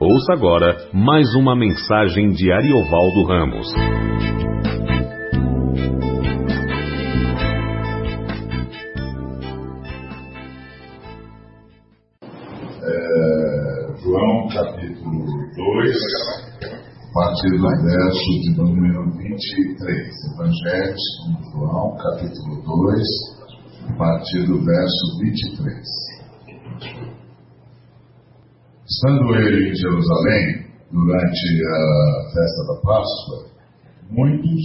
Ouça agora mais uma mensagem de Ariovaldo Ramos. É, João capítulo 2, a partir do verso de número 23. Evangelho de João capítulo 2, a partir do verso 23. Estando ele em Jerusalém, durante a festa da Páscoa, muitos,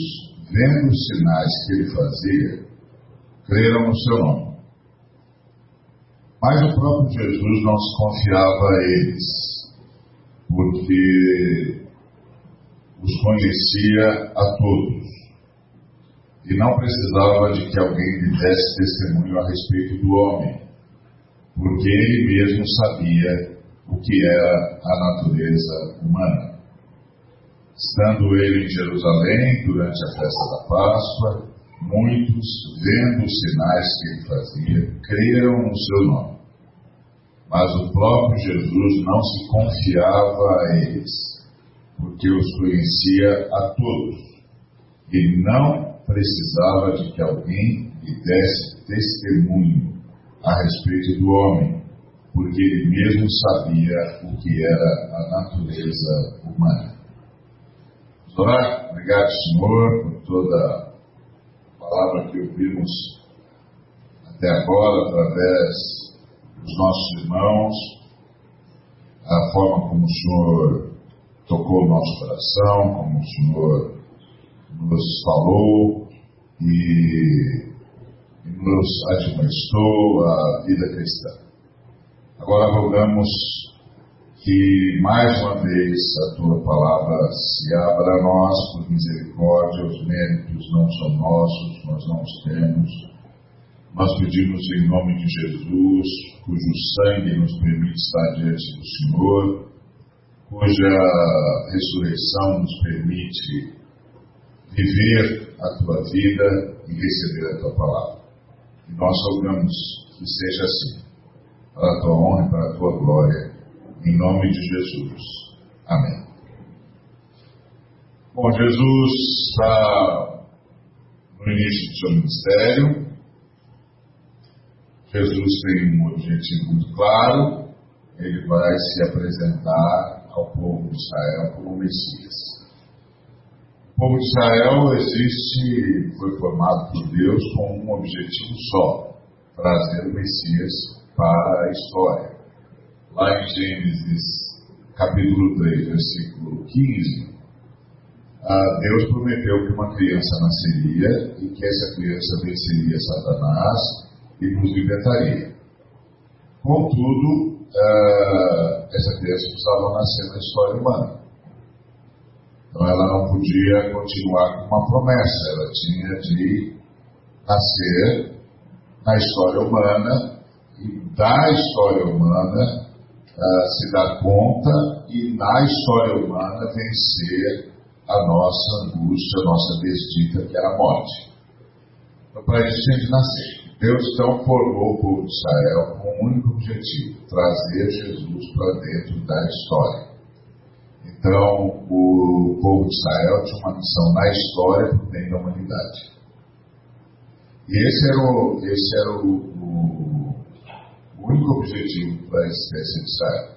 vendo os sinais que ele fazia, creram no seu nome. Mas o próprio Jesus não se confiava a eles, porque os conhecia a todos e não precisava de que alguém lhe desse testemunho a respeito do homem, porque ele mesmo sabia o que era a natureza humana. Estando ele em Jerusalém durante a festa da Páscoa, muitos, vendo os sinais que ele fazia, creram no seu nome. Mas o próprio Jesus não se confiava a eles, porque os conhecia a todos, e não precisava de que alguém lhe desse testemunho a respeito do homem, porque ele mesmo sabia o que era a natureza humana. Vamos? Obrigado, Senhor, por toda a palavra que ouvimos até agora, através dos nossos irmãos, a forma como o Senhor tocou o nosso coração, como o Senhor nos falou e, e nos admoestou a vida cristã. Agora rogamos que mais uma vez a tua palavra se abra a nós por misericórdia, os méritos não são nossos, nós não os temos. Nós pedimos em nome de Jesus, cujo sangue nos permite estar diante do Senhor, cuja ressurreição nos permite viver a tua vida e receber a tua palavra. E nós rogamos que seja assim para a tua honra e para a tua glória, em nome de Jesus. Amém. Bom, Jesus está no início do seu ministério. Jesus tem um objetivo muito claro. Ele vai se apresentar ao povo de Israel como Messias. O povo de Israel existe, foi formado por Deus com um objetivo só: trazer o Messias para a história. Lá em Gênesis, capítulo 3, versículo 15, ah, Deus prometeu que uma criança nasceria e que essa criança venceria Satanás e nos libertaria. Contudo, ah, essa criança precisava nascer na história humana. Então ela não podia continuar com uma promessa, ela tinha de nascer na história humana da história humana uh, se dar conta e na história humana vencer a nossa angústia, a nossa desdita, que era a morte. Então, para isso tinha de nascer. Deus então formou o povo de Israel com um único objetivo: trazer Jesus para dentro da história. Então, o povo de Israel tinha uma missão na história por bem da humanidade. E esse era o, esse era o, o o único objetivo da existência de Israel.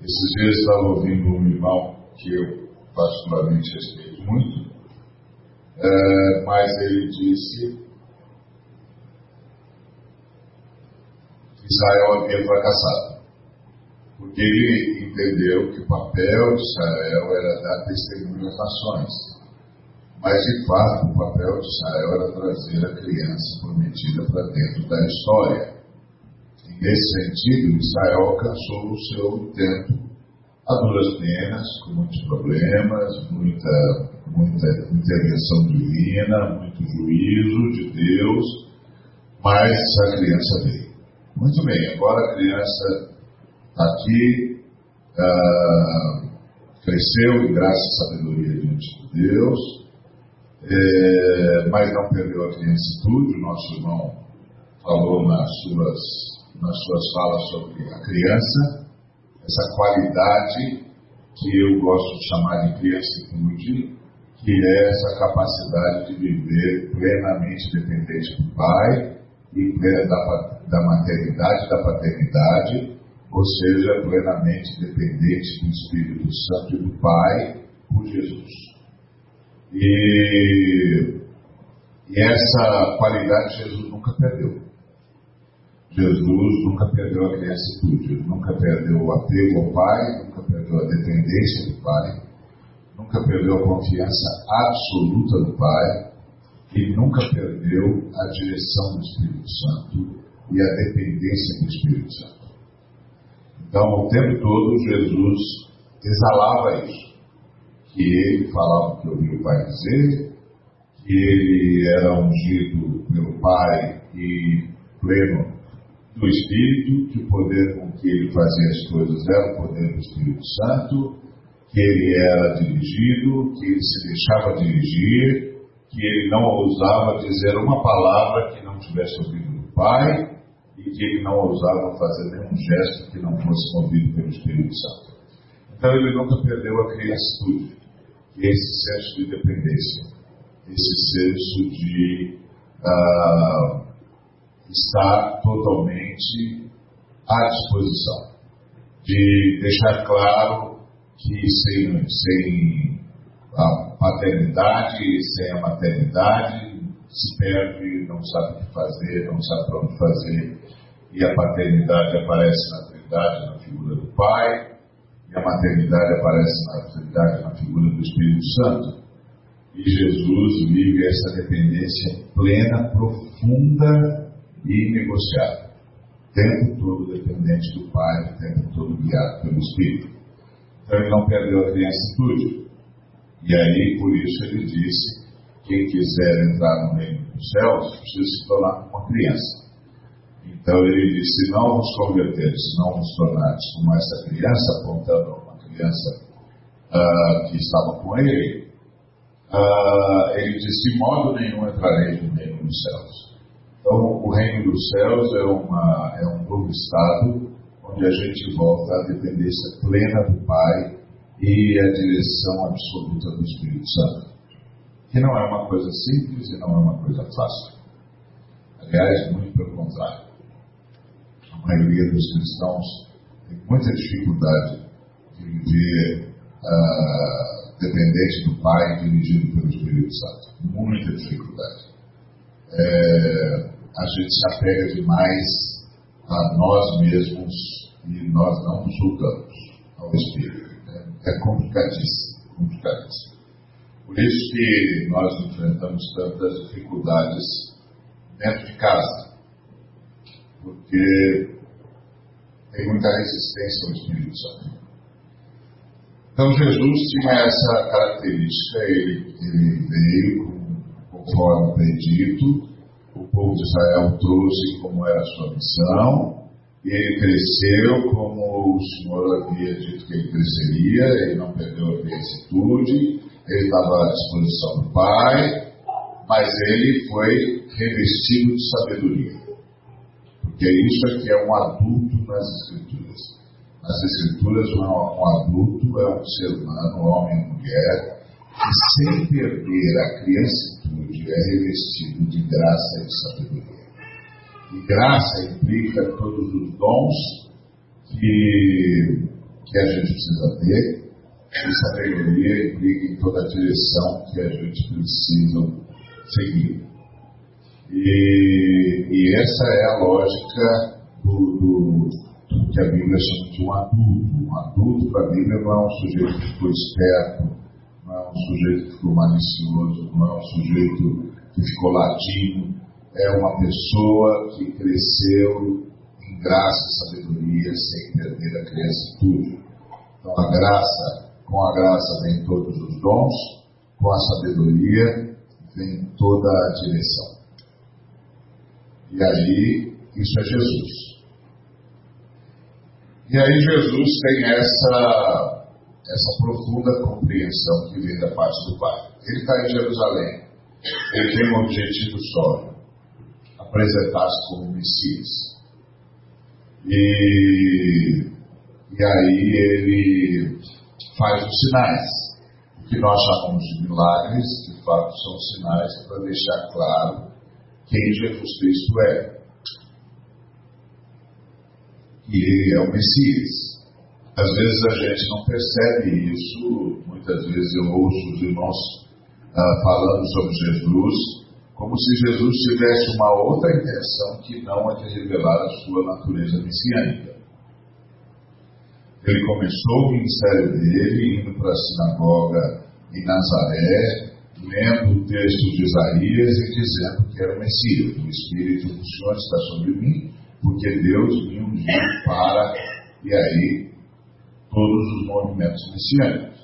Esses dias eu estava ouvindo um irmão que eu particularmente respeito muito, é, mas ele disse que Israel havia fracassado. Porque ele entendeu que o papel de Israel era dar testemunho às nações. Mas, de fato, o papel de Israel era trazer a criança prometida para dentro da história. Nesse sentido, Israel alcançou o seu tempo a duras penas, com muitos problemas, muita, muita intervenção divina, muito juízo de Deus, mas a criança veio. Muito bem, agora a criança está aqui, ah, cresceu em graça e sabedoria diante de Deus, é, mas não perdeu a criancitude, o nosso irmão falou nas suas nas suas falas sobre a criança, essa qualidade que eu gosto de chamar de criancitude, que é essa capacidade de viver plenamente dependente do Pai e da, da maternidade da paternidade, ou seja, plenamente dependente do Espírito Santo e do Pai por Jesus. E, e essa qualidade Jesus nunca perdeu. Jesus nunca perdeu a criancitude, nunca perdeu o apego ao Pai, nunca perdeu a dependência do Pai, nunca perdeu a confiança absoluta do Pai e nunca perdeu a direção do Espírito Santo e a dependência do Espírito Santo. Então, o tempo todo, Jesus exalava isso. Que ele falava o que ouvia o Pai dizer, que ele era ungido pelo Pai e pleno do Espírito, que o poder com que ele fazia as coisas era o poder do Espírito Santo, que ele era dirigido, que ele se deixava dirigir, que ele não ousava dizer uma palavra que não tivesse ouvido do Pai e que ele não ousava fazer nenhum gesto que não fosse movido pelo Espírito Santo. Então ele nunca perdeu a criatura, esse senso de dependência, esse senso de uh, estar totalmente à disposição, de deixar claro que sem, sem a paternidade, sem a maternidade, se perde, não sabe o que fazer, não sabe para onde fazer, e a paternidade aparece na Trindade, na figura do Pai, e a maternidade aparece na Trindade, na figura do Espírito Santo. E Jesus vive essa dependência plena, profunda e negociável. O tempo todo dependente do Pai, o tempo todo guiado pelo Espírito. Então ele não perdeu a criancitude. E aí, por isso, ele disse: quem quiser entrar no reino dos céus precisa se tornar uma criança. Então ele disse: se não nos converter, se não nos tornarmos como essa criança, apontando uma criança uh, que estava com ele, uh, ele disse: de modo nenhum entrarei no reino dos céus. Então, o reino dos céus é, uma, é um novo estado onde a gente volta à dependência plena do Pai e à direção absoluta do Espírito Santo. Que não é uma coisa simples e não é uma coisa fácil. Aliás, muito pelo contrário. A maioria dos cristãos tem muita dificuldade de viver uh, dependente do Pai dirigido pelo Espírito Santo. Muita dificuldade. É, a gente se apega demais a nós mesmos e nós não nos julgamos ao Espírito. É, é complicadíssimo, complicadíssimo. Por isso que nós enfrentamos tantas dificuldades dentro de casa, porque tem muita resistência ao Espírito Santo. Então Jesus tinha essa característica, ele, ele veio conforme predito, o povo de Israel trouxe como era a sua missão, e ele cresceu como o Senhor havia dito que ele cresceria, ele não perdeu a vicissitude, ele estava à disposição do Pai, mas ele foi revestido de sabedoria. Porque isso aqui é um adulto nas Escrituras. Nas Escrituras, um, um adulto é um ser humano, homem e mulher, que sem perder a criancitude é revestido de graça e de sabedoria. E graça implica todos os dons que, que a gente precisa ter, e sabedoria implica em toda a direção que a gente precisa seguir. E, e essa é a lógica do, do, do, que a Bíblia chama de um adulto. Um adulto para a Bíblia não é um sujeito que ficou esperto, um sujeito que ficou malicioso, não é um sujeito que ficou latino, é uma pessoa que cresceu em graça e sabedoria sem perder a criancitude. Então a graça, com a graça vem todos os dons, com a sabedoria vem toda a direção. E aí, isso é Jesus. E aí Jesus tem essa, essa profunda compreensão que vem da parte do Pai. Ele está em Jerusalém. Ele tem um objetivo só: apresentar-se como Messias. E, e aí ele faz os sinais. O que nós chamamos de milagres, de fato, são sinais para deixar claro quem Jesus Cristo é. E ele é o Messias. Às vezes a gente não percebe isso, muitas vezes eu ouço os irmãos ah, falando sobre Jesus, como se Jesus tivesse uma outra intenção que não a de revelar a sua natureza messiânica. Ele começou o ministério dele indo para a sinagoga em Nazaré, lendo o texto de Isaías e dizendo que era o Messias. O Espírito do Senhor está sobre mim, porque Deus me ungiu para. E aí, todos os movimentos messiânicos.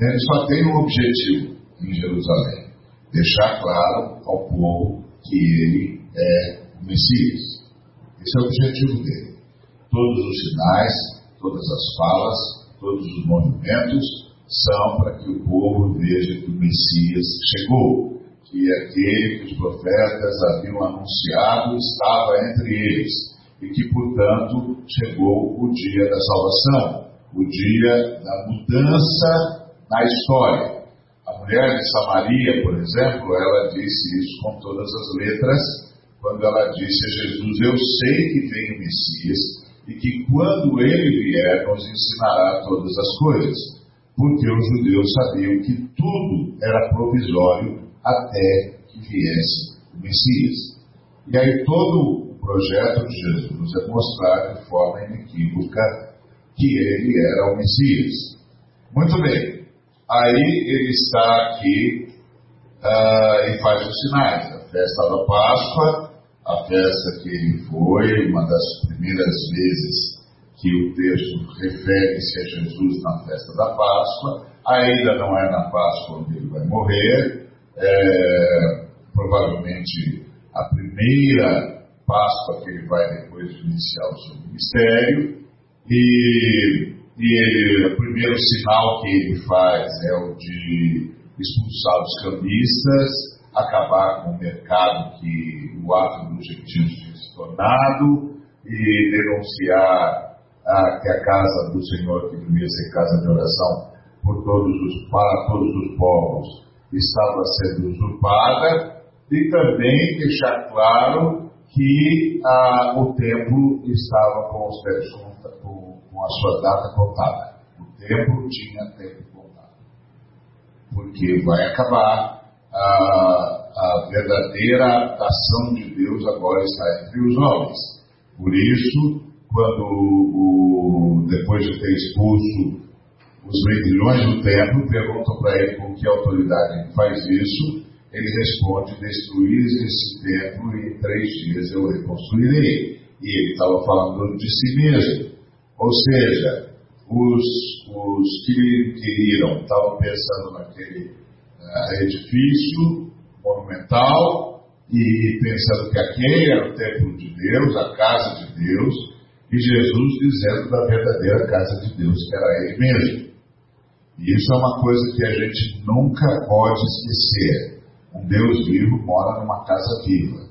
Ele só tem um objetivo em Jerusalém: deixar claro ao povo que ele é o Messias. Esse é o objetivo dele. Todos os sinais, todas as falas, todos os movimentos são para que o povo veja que o Messias chegou, que aquele que os profetas haviam anunciado estava entre eles e que, portanto, chegou o dia da salvação, o dia da mudança na história. A mulher de Samaria, por exemplo, ela disse isso com todas as letras, quando ela disse a Jesus: Eu sei que vem o Messias e que quando ele vier nos ensinará todas as coisas, porque os judeus sabiam que tudo era provisório até que viesse o Messias. E aí todo o projeto de Jesus é mostrar de forma inequívoca que ele era o Messias. Muito bem. Aí ele está aqui uh, e faz os sinais. A festa da Páscoa, a festa que ele foi, uma das primeiras vezes que o texto refere-se a Jesus na festa da Páscoa. Ainda não é na Páscoa onde ele vai morrer. É, provavelmente a primeira Páscoa que ele vai depois de iniciar o seu ministério. E, e o primeiro sinal que ele faz é o de expulsar os cambistas, acabar com o mercado que o ato dos gentios tinha se tornado e denunciar a, que a casa do Senhor, que devia ser casa de oração por todos os, para todos os povos, estava sendo usurpada e também deixar claro que ah, o templo estava com os pés com a sua data contada. O tempo tinha tempo contado. Porque vai acabar a, a verdadeira ação de Deus agora está entre os homens. Por isso, quando o, depois de ter expulso os vendilhões do templo, perguntam para ele com que autoridade ele faz isso, ele responde: destruir esse templo e em três dias eu reconstruirei. E ele estava falando de si mesmo. Ou seja, os, os que queriam estavam pensando naquele uh, edifício monumental e pensando que aquele era o templo de Deus, a casa de Deus, e Jesus dizendo da verdadeira casa de Deus, que era Ele mesmo. E isso é uma coisa que a gente nunca pode esquecer. Um Deus vivo mora numa casa viva.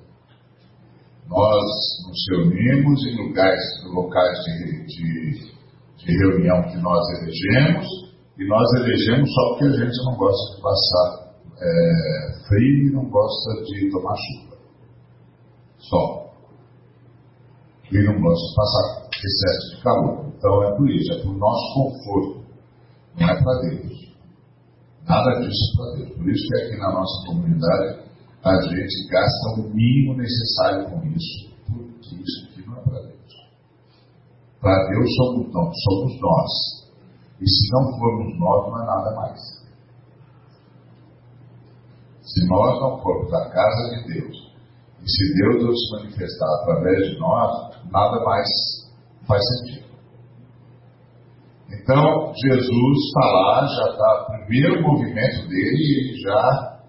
Nós nos reunimos em lugares, locais de, de, de reunião que nós elegemos, e nós elegemos só porque a gente não gosta de passar é, frio e não gosta de tomar chuva. Só. E não gosta de passar excesso de calor. Então é por isso, é por nosso conforto. Não é para Deus. Nada disso para Deus. Por isso que aqui na nossa comunidade a gente gasta o mínimo necessário com isso, porque isso aqui não é para Deus. Para Deus somos nós, somos nós. E se não formos nós, não é nada mais. Se nós não formos a casa de Deus, e se Deus não se manifestar através de nós, nada mais faz sentido. Então, Jesus está lá, já está, o primeiro movimento dele, ele já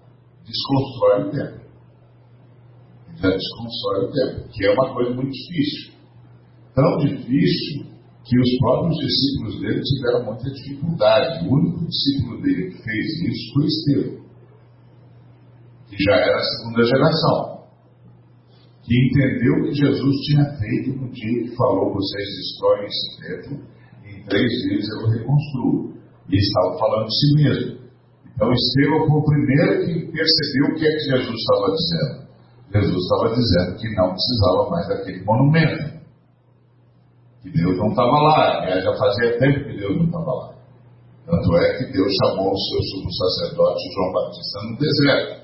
desconstrói o tempo. Já desconstrói o tempo, que é uma coisa muito difícil. Tão difícil que os próprios discípulos dele tiveram muita dificuldade. O único discípulo dele que fez isso foi Estevão, que já era a segunda geração, que entendeu o que Jesus tinha feito no dia que falou: vocês destroem esse templo, e três dias eu reconstruo. E estavam falando de si mesmo. Então Estevão foi o primeiro que percebeu o que é que Jesus estava dizendo. Jesus estava dizendo que não precisava mais daquele monumento. Que Deus não estava lá. Já fazia tempo que Deus não estava lá. Tanto é que Deus chamou o seu sumo sacerdote João Batista no deserto.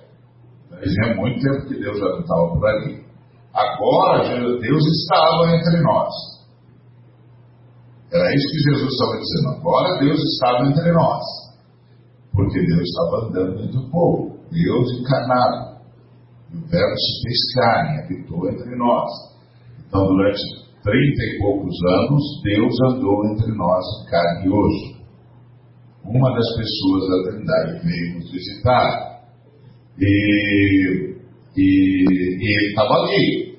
Fazia muito tempo que Deus já não estava por ali. Agora Deus estava entre nós. Era isso que Jesus estava dizendo. Agora Deus estava entre nós. Porque Deus estava andando entre o povo. Deus encarnado. E o Verbo se fez carne, habitou entre nós. Então, durante trinta e poucos anos, Deus andou entre nós carne e osso. Uma das pessoas da Trindade veio nos visitar. E, e, e ele estava ali.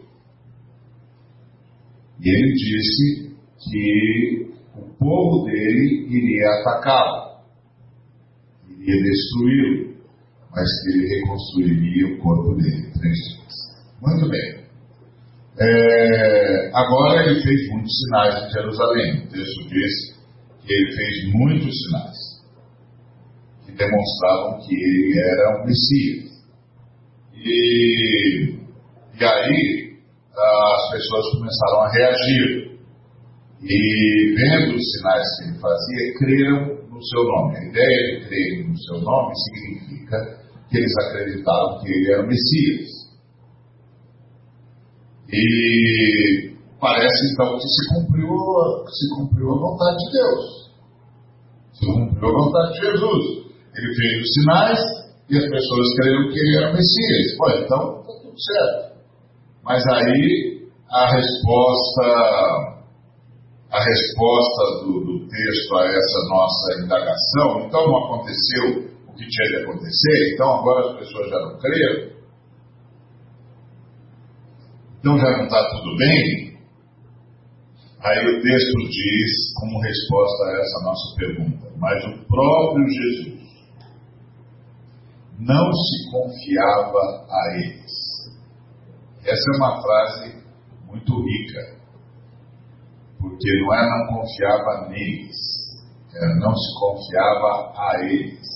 E ele disse que o povo dele iria atacá-lo, iria destruí-lo, mas que ele reconstruiria o corpo dele três dias. Muito bem. É, agora ele fez muitos sinais em Jerusalém. O texto diz que ele fez muitos sinais que demonstravam que ele era um Messias. E, e aí as pessoas começaram a reagir. E vendo os sinais que ele fazia, creram no seu nome. A ideia de crer no seu nome significa que eles acreditavam que ele era o Messias. E parece então que se cumpriu, se cumpriu a vontade de Deus. Se cumpriu a vontade de Jesus. Ele fez os sinais e as pessoas creram que ele era o Messias. Pô, então está tudo certo. Mas aí a resposta, a resposta do, do texto a essa nossa indagação, então não aconteceu o que tinha de acontecer, então agora as pessoas já não creram. Então já não está tudo bem? Aí o texto diz, como resposta a essa nossa pergunta, mas o próprio Jesus não se confiava a eles. Essa é uma frase muito rica, porque não é não confiava neles, não se confiava a eles.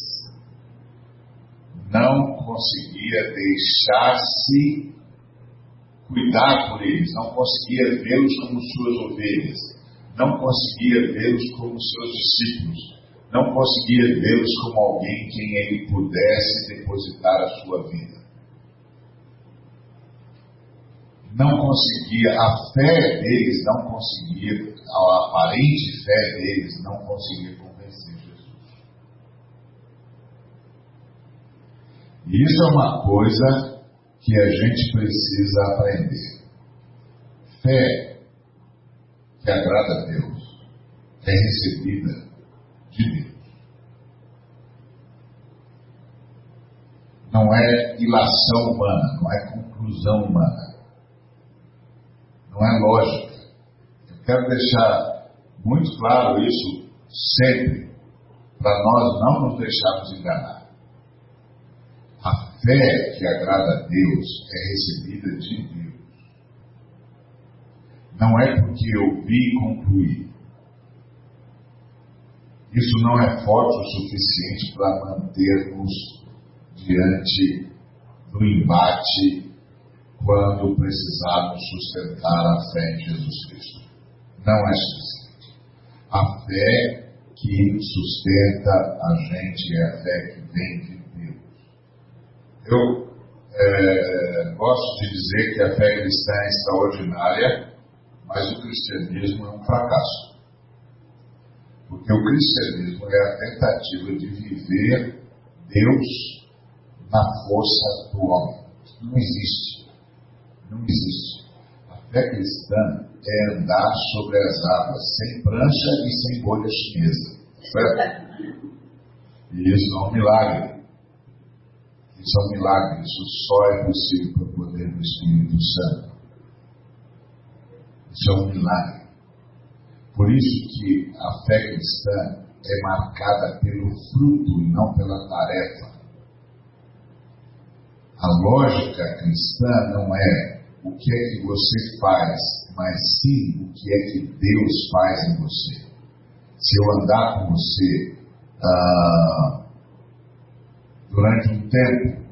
Não conseguia deixar-se cuidar por eles, não conseguia vê-los como suas ovelhas, não conseguia vê-los como seus discípulos, não conseguia vê-los como alguém quem ele pudesse depositar a sua vida. Não conseguia, a fé deles não conseguia, a aparente fé deles não conseguia convencer Jesus. E isso é uma coisa que a gente precisa aprender. Fé que agrada a Deus é recebida de Deus. Não é ilação humana, não é conclusão humana. Não é lógica. Eu quero deixar muito claro isso sempre, para nós não nos deixarmos enganar. A fé que agrada a Deus é recebida de Deus. Não é porque eu vi e concluí. Isso não é forte o suficiente para mantermos diante do embate quando precisarmos sustentar a fé em Jesus Cristo. Não é suficiente. A fé que sustenta a gente é a fé que vem de Deus. Eu é, gosto de dizer que a fé cristã é extraordinária, mas o cristianismo é um fracasso. Porque o cristianismo é a tentativa de viver Deus na força do homem. Não existe. Não existe. A fé cristã é andar sobre as águas, sem prancha e sem bolha chinesa. Certo? E isso é um milagre. Isso é um milagre. Isso só é possível pelo poder do Espírito Santo. Isso é um milagre. Por isso que a fé cristã é marcada pelo fruto e não pela tarefa. A lógica cristã não é o que é que você faz, mas sim o que é que Deus faz em você. Se eu andar com você, ah, durante um tempo,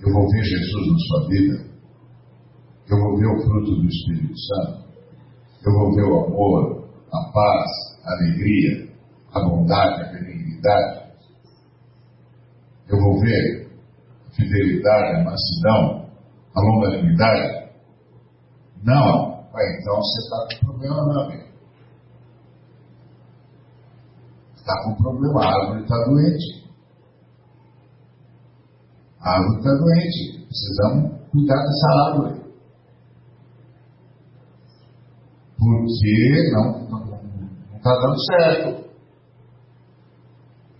eu vou ver Jesus na sua vida, eu vou ver o fruto do Espírito Santo, eu vou ver o amor, a paz, a alegria, a bondade, a benignidade, eu vou ver a fidelidade, a mansidão, a longanimidade. Não, então você está com problema, meu amigo. Está com problema, a árvore está doente. A árvore está doente. Precisamos cuidar dessa árvore. Porque não está dando certo.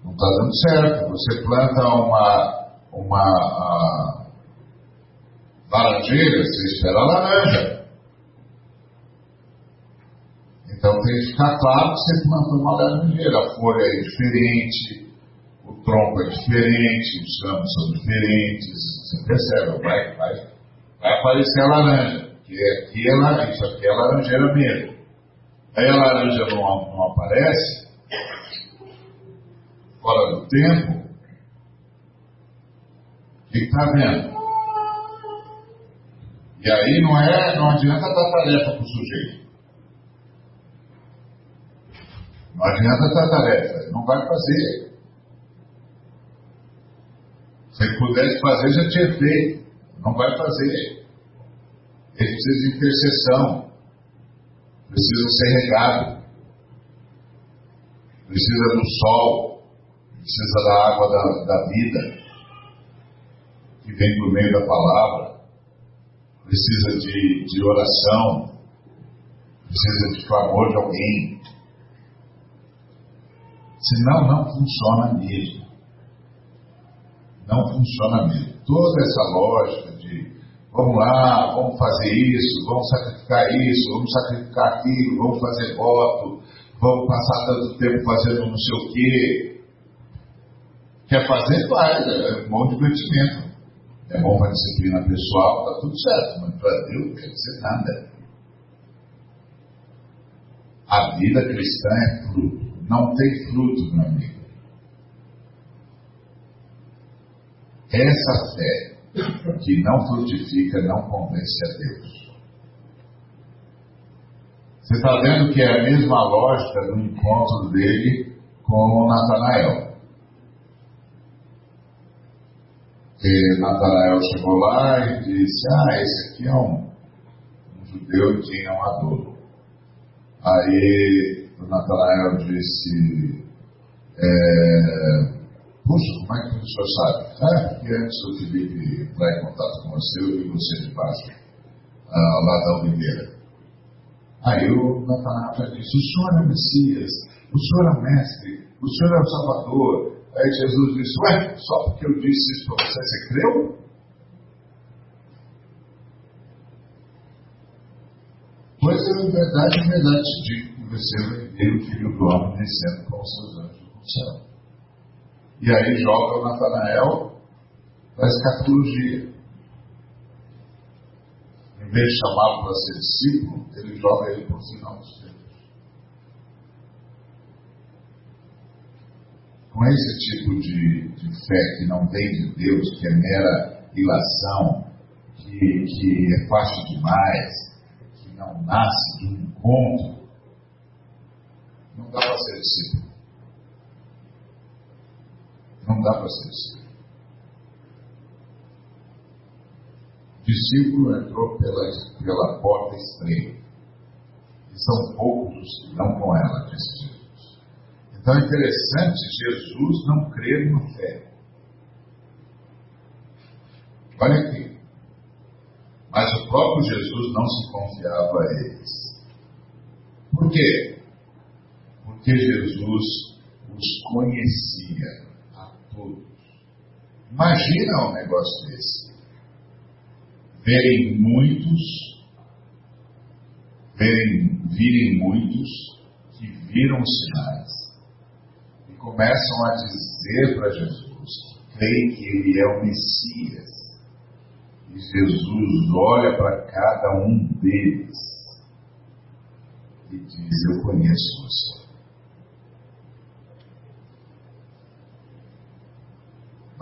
Não está dando certo. Você planta uma, uma laranjeira, você espera a laranja. Então tem que ficar claro que você plantou uma laranjeira. A folha é diferente, o tronco é diferente, os ramos são diferentes. Você percebe, vai, vai, vai aparecer a laranja. Que aqui é laranja, isso aqui é laranjeira mesmo. Aí a laranja não, não aparece, fora do tempo, o que está vendo? E aí não é, não adianta dar tarefa para o sujeito. Não adianta dar tarefa, não vai fazer. Se ele pudesse fazer, já tinha feito. Não vai fazer. Ele precisa de intercessão. Precisa ser regado. Precisa do sol. Precisa da água da, da vida. Que vem por meio da palavra. Precisa de, de oração. Precisa de clamor de alguém Senão não funciona mesmo. Não funciona mesmo. Toda essa lógica de vamos lá, vamos fazer isso, vamos sacrificar isso, vamos sacrificar aquilo, vamos fazer voto, vamos passar tanto tempo fazendo não sei o quê. Quer fazer, faz, é um bom divertimento. É bom para disciplina pessoal, está tudo certo, mas para Deus não quer dizer nada. A vida cristã é fruto não tem fruto, meu amigo. Essa fé que não frutifica não convence a Deus. Você está vendo que é a mesma lógica do encontro dele com Natanael. E Natanael chegou lá e disse: Ah, esse aqui é um, um judeu que tinha um. Aí o Natanael disse, é, puxa, como é que o senhor sabe? Ah, porque antes o Felipe entrar em contato com você, eu vi você de baixo, ah, lá da Oliveira. Aí o Natanael disse, o senhor é Messias, o senhor é mestre, o senhor é o Salvador. Aí Jesus disse, ué, só porque eu disse isso para você, você creu? Pois é verdade, é verdade te digo vai ver o filho do homem descendo com os seus anjos no céu. E aí joga o Natanael para a escatologia. Em vez de chamá-lo para ser discípulo, ele joga ele para o final dos tempos. Com esse tipo de, de fé que não vem de Deus, que é mera ilação, que, que é fácil demais, que não nasce de um encontro não dá para ser discípulo. Não dá para ser discípulo. Discípulo entrou pela, pela porta estreita. E são poucos os que dão com ela, disse Jesus. Então é interessante, Jesus não crer na fé. Olha aqui. Mas o próprio Jesus não se confiava a eles. Por quê? Porque Jesus os conhecia a todos. Imagina um negócio desse. Verem muitos, verem, virem muitos que viram sinais e começam a dizer para Jesus creem que ele é o Messias. E Jesus olha para cada um deles e diz: Eu conheço você.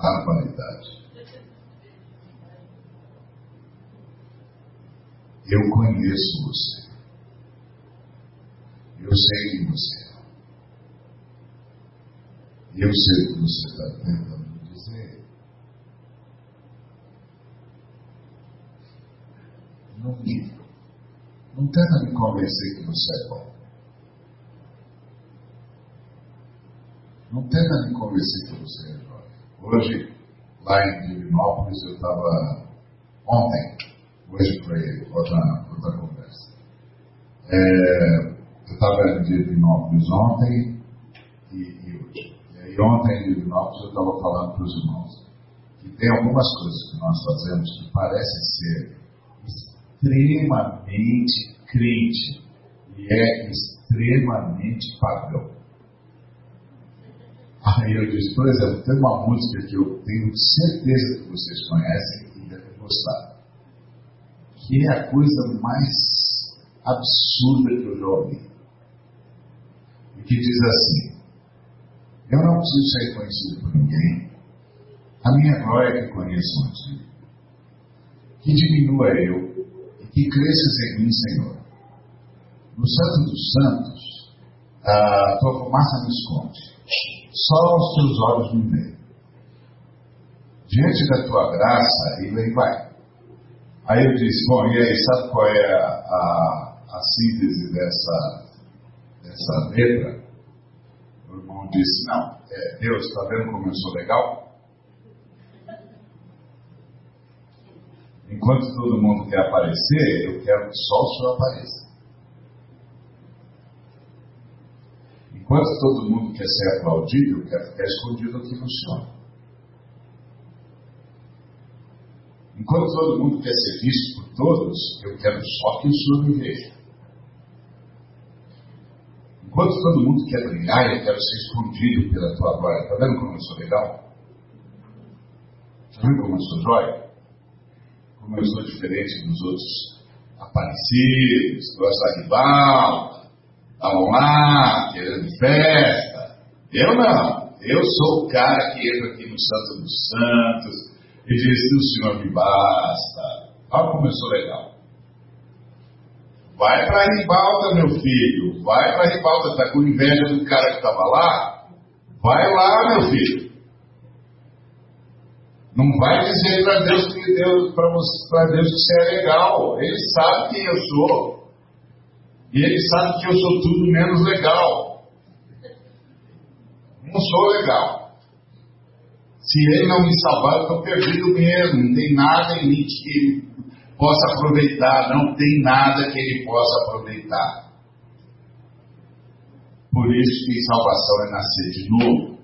à qualidade. Eu conheço você. Eu sei que você é. E eu sei o que você está tentando me dizer. Não me. Não tenta me convencer que você é bom. Não tenta me convencer que você é bom. Hoje, lá em Divinópolis, eu estava. Ontem, hoje foi outra, outra conversa. É, eu estava em Divinópolis ontem e, e hoje. E aí, ontem em Divinópolis, eu estava falando para os irmãos que tem algumas coisas que nós fazemos que parecem ser extremamente crente e é extremamente pagão. Aí eu disse, por exemplo, tem uma música que eu tenho certeza que vocês conhecem e devem gostar, que é a coisa mais absurda que eu já ouvi. E que diz assim, eu não preciso ser conhecido por ninguém, a minha glória é que conheçam a ti, que diminua eu e que cresças em mim, Senhor. No Santo dos Santos, a tua fumaça me esconde só os teus olhos me veem. Diante da tua graça, ele aí vai. Aí eu disse, bom, e aí, sabe qual é a, a, a síntese dessa, dessa letra? O irmão disse, não, é, Deus, está vendo como eu sou legal? Enquanto todo mundo quer aparecer, eu quero que só o Senhor apareça. Enquanto todo mundo quer ser aplaudido, eu quero ficar escondido aqui no chão. Enquanto todo mundo quer ser visto por todos, eu quero só que o Senhor me veja. Enquanto todo mundo quer brilhar, eu quero ser escondido pela tua glória. Está vendo como eu sou legal? Está vendo como eu sou jóia? Como eu sou diferente dos outros aparecidos, gosta de estavam lá, querendo festa. Eu não. Eu sou o cara que entra aqui no Santo dos Santos e diz: O Senhor me basta. Olha como eu sou legal. Vai para a ribalta, meu filho. Vai para a ribalta. Está com inveja do cara que estava lá? Vai lá, meu filho. Não vai dizer para Deus que Deus, para Deus que você é legal. Ele sabe quem eu sou. E ele sabe que eu sou tudo menos legal. Não sou legal. Se ele não me salvar, eu estou perdido mesmo. Não tem nada em mim que ele possa aproveitar. Não tem nada que ele possa aproveitar. Por isso que salvação é nascer de novo.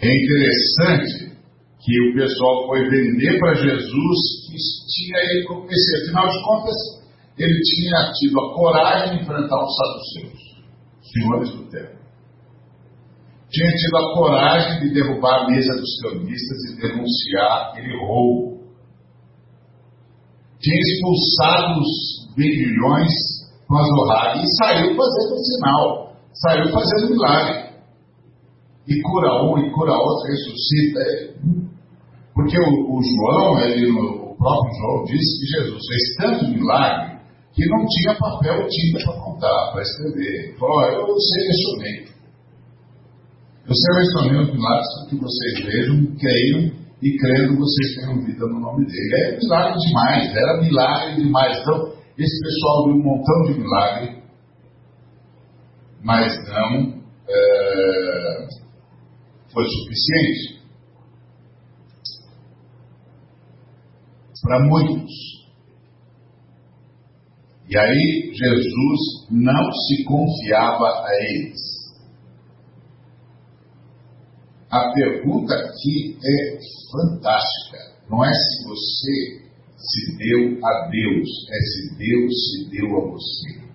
É interessante que o pessoal foi vender para Jesus que tinha ele como. Afinal de contas, ele tinha tido a coragem de enfrentar os saduceus, senhores do tempo. Tinha tido a coragem de derrubar a mesa dos cronistas e denunciar aquele roubo. Tinha expulsado os vendilhões com as e saiu fazendo sinal, saiu fazendo milagre. E cura um, e cura outro, ressuscita. Porque o, o João, ele, o próprio João disse que Jesus fez tanto milagre que não tinha papel tinta para contar, para escrever. Falou, eu selecionei. Eu selecionei os milagres para que vocês vejam, creiam e crendo vocês tenham vida no nome dele. É milagre demais, era milagre demais. Então, esse pessoal viu um montão de milagre, mas não é, foi suficiente. Para muitos. E aí Jesus não se confiava a eles. A pergunta aqui é fantástica. Não é se você se deu a Deus, é se Deus se deu a você.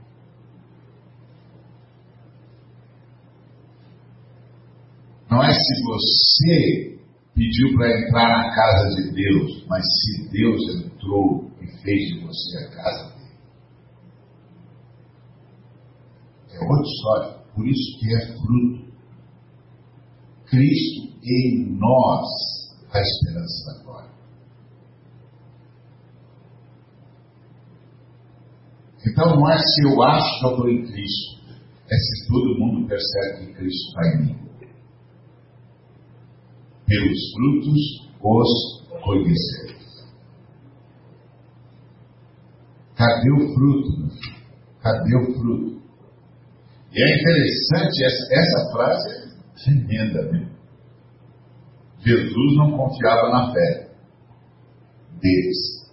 Não é se você pediu para entrar na casa de Deus, mas se Deus entrou e fez de você a casa É outra história. Por isso que é fruto. Cristo em nós a esperança da glória. Então não é se eu acho que eu estou em Cristo, é se todo mundo percebe que Cristo está em mim. Pelos frutos os conhecereis. Cadê o fruto, meu filho? Cadê o fruto? E é interessante, essa, essa frase é tremenda, né? Jesus não confiava na fé deles.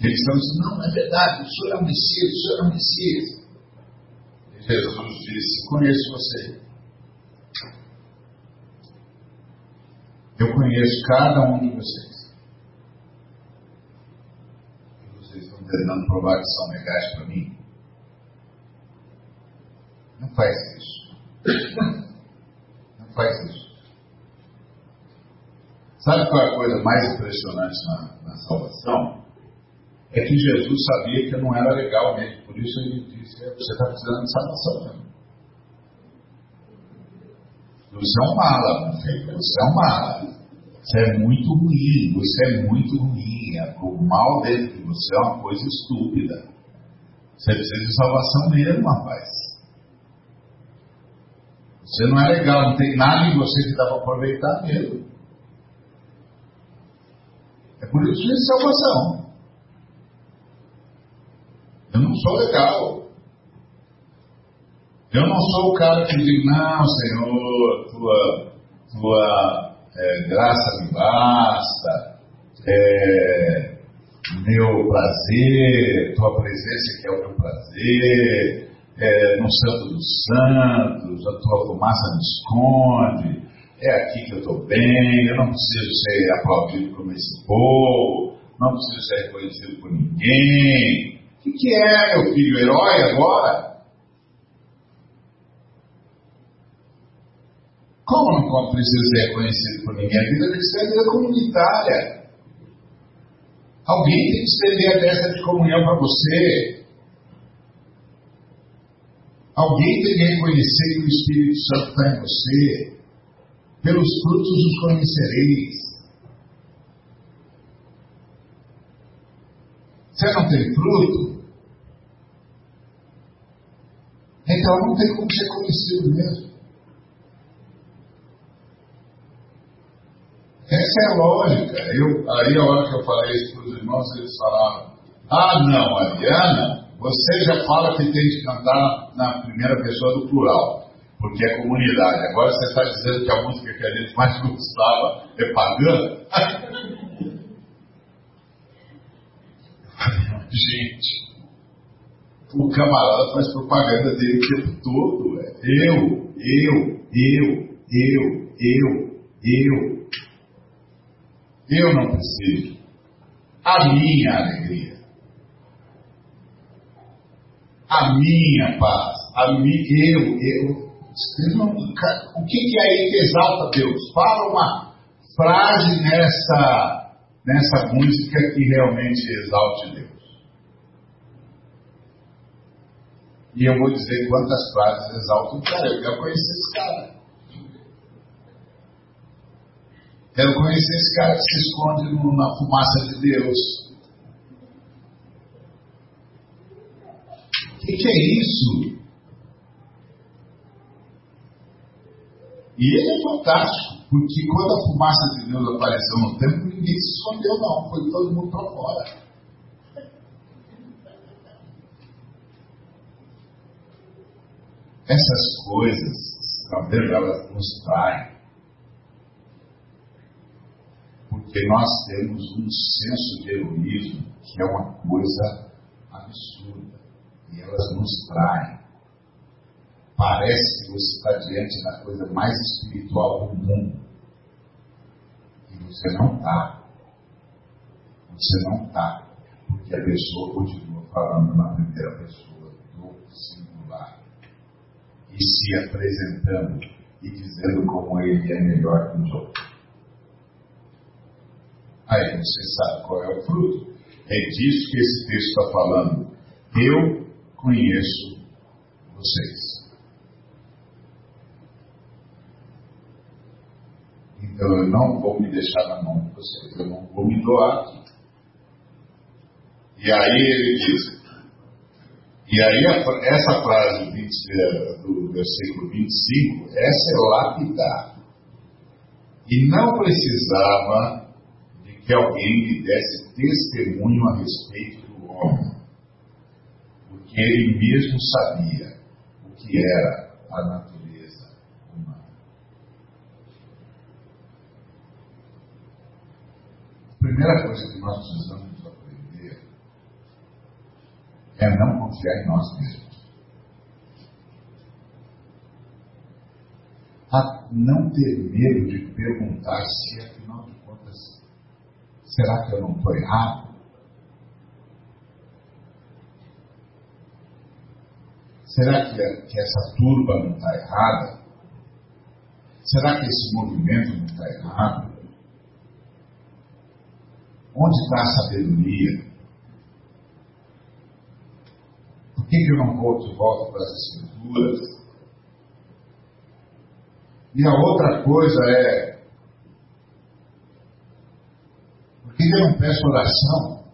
Eles estão dizendo, não, não é verdade, o senhor é o Messias, o senhor é o Messias. E Jesus disse, conheço você. Eu conheço cada um de vocês. E vocês estão tentando provar que são legais para mim. Não faz isso. Não faz isso. Sabe qual é a coisa mais impressionante na, na salvação? É que Jesus sabia que não era legal mesmo. Por isso ele disse: Você está precisando de salvação mesmo. Você é um mala, meu filho. Você é um mala. Você é muito ruim. Você é muito ruim. O mal dentro de você é uma coisa estúpida. Você precisa de salvação mesmo, rapaz. Você não é legal, não tem nada em você que dá para aproveitar mesmo. É por isso que é salvação. Eu não sou legal. Eu não sou o cara que diz, não, Senhor, tua, tua é, graça me basta, é, meu prazer, tua presença que é o meu prazer, é, no Santo dos Santos, a tua fumaça me esconde, é aqui que eu estou bem, eu não preciso ser aplaudido como esse povo, não preciso ser reconhecido por ninguém. O que, que é, meu filho, herói agora? Como não precisa ser reconhecido por ninguém? A vida tem que ser a vida comunitária. Alguém tem que estender a festa de comunhão para você. Alguém tem que reconhecer que o Espírito Santo está em você. Pelos frutos os conhecereis. Você não tem fruto? Então não tem como ser conhecido mesmo. Essa é a lógica. Eu, aí a hora que eu falei isso para os irmãos, eles falaram, ah não, Ariana, você já fala que tem que cantar na primeira pessoa do plural, porque é comunidade. Agora você está dizendo que a música que a gente mais gostava é pagã? gente, o camarada faz propaganda dele o tempo todo. É. Eu, eu, eu, eu, eu, eu. Eu não preciso. A minha alegria. A minha paz. A mi, eu, eu. O que, que é aí que exalta Deus? Fala uma frase nessa, nessa música que realmente exalte Deus. E eu vou dizer quantas frases exaltam o cara. Eu quero conhecer esse cara. Quero conhecer esse cara que se esconde na fumaça de Deus. O que, que é isso? E ele é fantástico, porque quando a fumaça de Deus apareceu no templo, ninguém se escondeu, não. Foi todo mundo para fora. Essas coisas, elas nos traem. Porque nós temos um senso de heroísmo que é uma coisa absurda. E elas nos traem. Parece que você está diante da coisa mais espiritual do mundo. E você não está. Você não está. Porque a pessoa continua falando na primeira pessoa do singular. E se apresentando e dizendo como ele é melhor que os outros. Aí você sabe qual é o fruto. É disso que esse texto está falando. Eu conheço vocês. Então eu não vou me deixar na mão de vocês. Eu não vou me doar aqui. E aí ele diz, e aí essa frase 20, eh, do versículo 25, essa é lapidar. E não precisava que alguém lhe desse testemunho a respeito do homem, porque ele mesmo sabia o que era a natureza humana. A primeira coisa que nós precisamos aprender é não confiar em nós mesmos. A não ter medo de perguntar se, afinal de contas, será que eu não estou errado? Será que, que essa turba não está errada? Será que esse movimento não está errado? Onde está a sabedoria? Por que, que eu não vou de volta para as escrituras? E a outra coisa é, que eu não peço oração?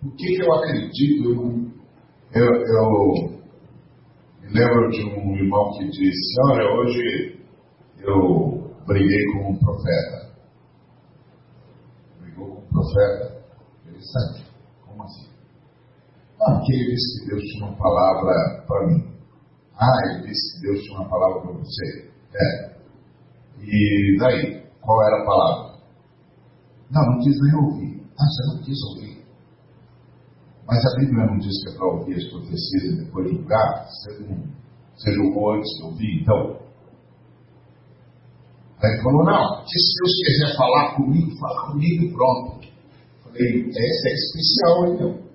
Por que, que eu acredito? Eu, eu me lembro de um irmão que disse, olha, hoje eu briguei com um profeta. Brigou com um profeta. Interessante. Como assim? Ah, porque ele disse que Deus tinha uma palavra para mim. Ah, ele disse que Deus tinha uma palavra para você. É. E daí? Qual era a palavra? Não, não quis nem ouvir. Ah, você não quis ouvir. Mas a Bíblia não diz que é para ouvir as profecias e depois julgar? Você, não, você julgou antes de ouvir, então? Aí ele falou, não, se Deus quiser falar comigo, fala comigo e pronto. Falei, esse é especial, então.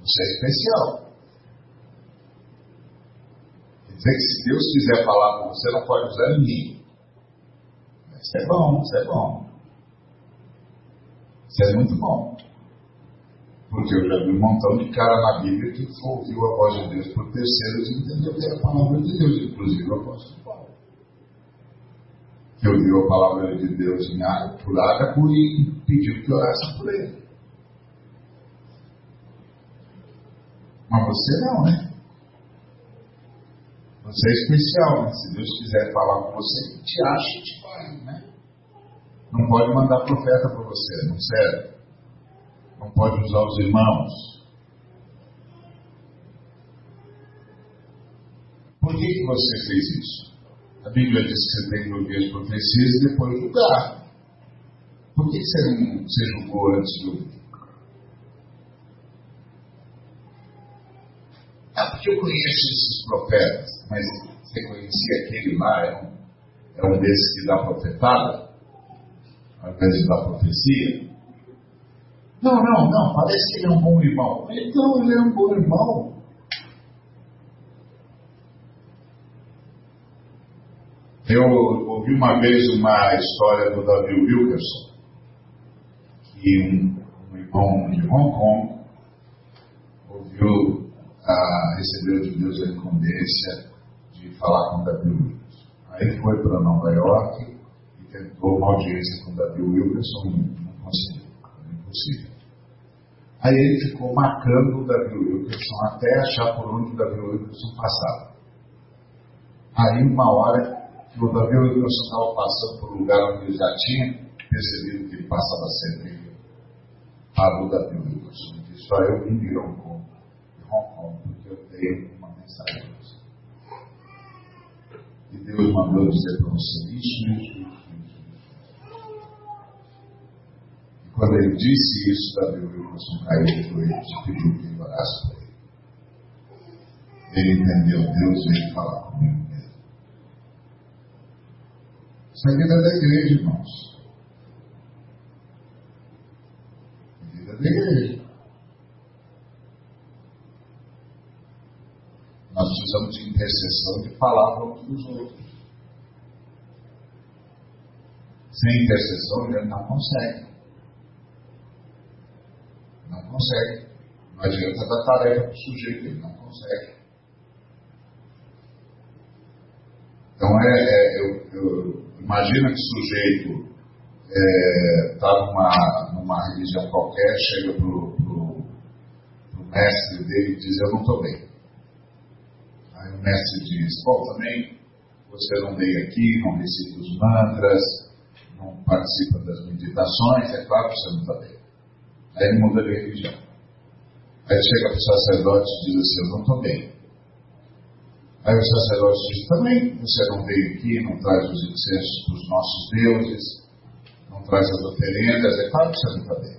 Você é especial. Dizer que se Deus quiser falar com você, não pode usar ninguém. Isso é bom, isso é bom. Isso é muito bom. Porque eu já vi um montão de cara na Bíblia que ouviu a voz de Deus por terceiros e entendeu que era a palavra de Deus, inclusive o apóstolo Paulo. Que ouviu a palavra de Deus em água e pediu que orasse por ele. Mas você não, né? Você é especial, né? Se Deus quiser falar com você, ele te acha e te vai, né? Não pode mandar profeta para você, não serve. Não pode usar os irmãos. Por que, que você fez isso? A Bíblia diz que você tem que ouvir as profecias e depois julgar. Por que, que você não você julgou antes de ouvir? Porque eu conheço esses profetas, mas você conhecia aquele lá, é um, é um desses que dá profetada, ao invés de dar profecia? Não, não, não, parece que ele é um bom irmão. Então ele é um bom irmão. Eu ouvi uma vez uma história do Davi Wilkerson, que um, um irmão de Hong Kong ouviu, ah, recebeu de Deus a incumbência de falar com Davi Wilkerson. Aí foi para Nova York e tentou uma audiência com Davi Wilkerson, não conseguiu, era impossível. Aí ele ficou marcando o Davi Wilkerson até achar por onde o Davi Wilkerson passava. Aí uma hora que o Davi Wilkerson estava passando por um lugar onde ele já tinha percebido que ele passava sempre, parou o Davi Wilkerson e disse, só eu vim de Hong Porque eu tenho uma mensagem para você. E Deus mandou dizer para você isso, isso, isso. Quando ele disse isso, Davi Wilson caiu de joelhos e pediu que ele orasse por ele. Ele entendeu, Deus veio falar comigo mesmo. Isso é vida da igreja, irmãos. Vida da igreja. Nós precisamos de intercessão de palavra uns dos outros. Sem intercessão, ele não consegue não consegue. Não adianta dar tarefa para o sujeito, ele não consegue. Então, é, é eu, eu, que o sujeito está é, numa, numa religião qualquer, chega para o mestre dele e diz, eu não estou bem. O mestre diz, bom, também você não veio aqui, não recita os mantras, não participa das meditações, é claro que você não está bem. Aí ele muda de religião. Aí chega para o sacerdote e diz assim, eu não estou bem. Aí o sacerdote diz, também você não veio aqui, não traz os incensos para os nossos deuses, não traz as oferendas, é claro que você não está bem.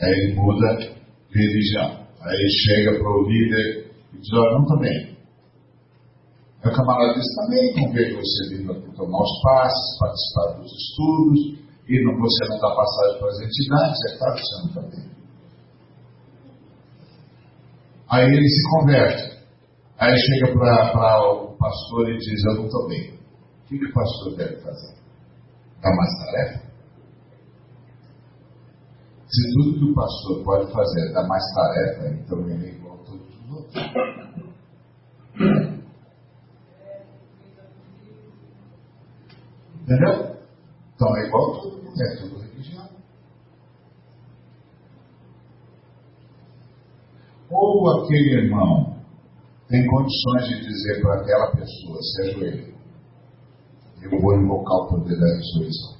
Aí ele muda de religião. Aí chega para o líder diz, olha, não. Aí o camarada diz, também vejo você vindo aqui tomar os passes, participar dos estudos, e não, você não dá passagem para as entidades, é claro que você não bem. Aí ele se converte. Aí chega para o pastor e diz, eu não estou bem. O que, que o pastor deve fazer? Dar mais tarefa? Se tudo que o pastor pode fazer é dar mais tarefa, então ele é igual a todos os outros. Entendeu? Então é igual a todo mundo, é tudo religião. Ou aquele irmão tem condições de dizer para aquela pessoa, se ajoelhe, eu vou invocar o poder da ressurreição.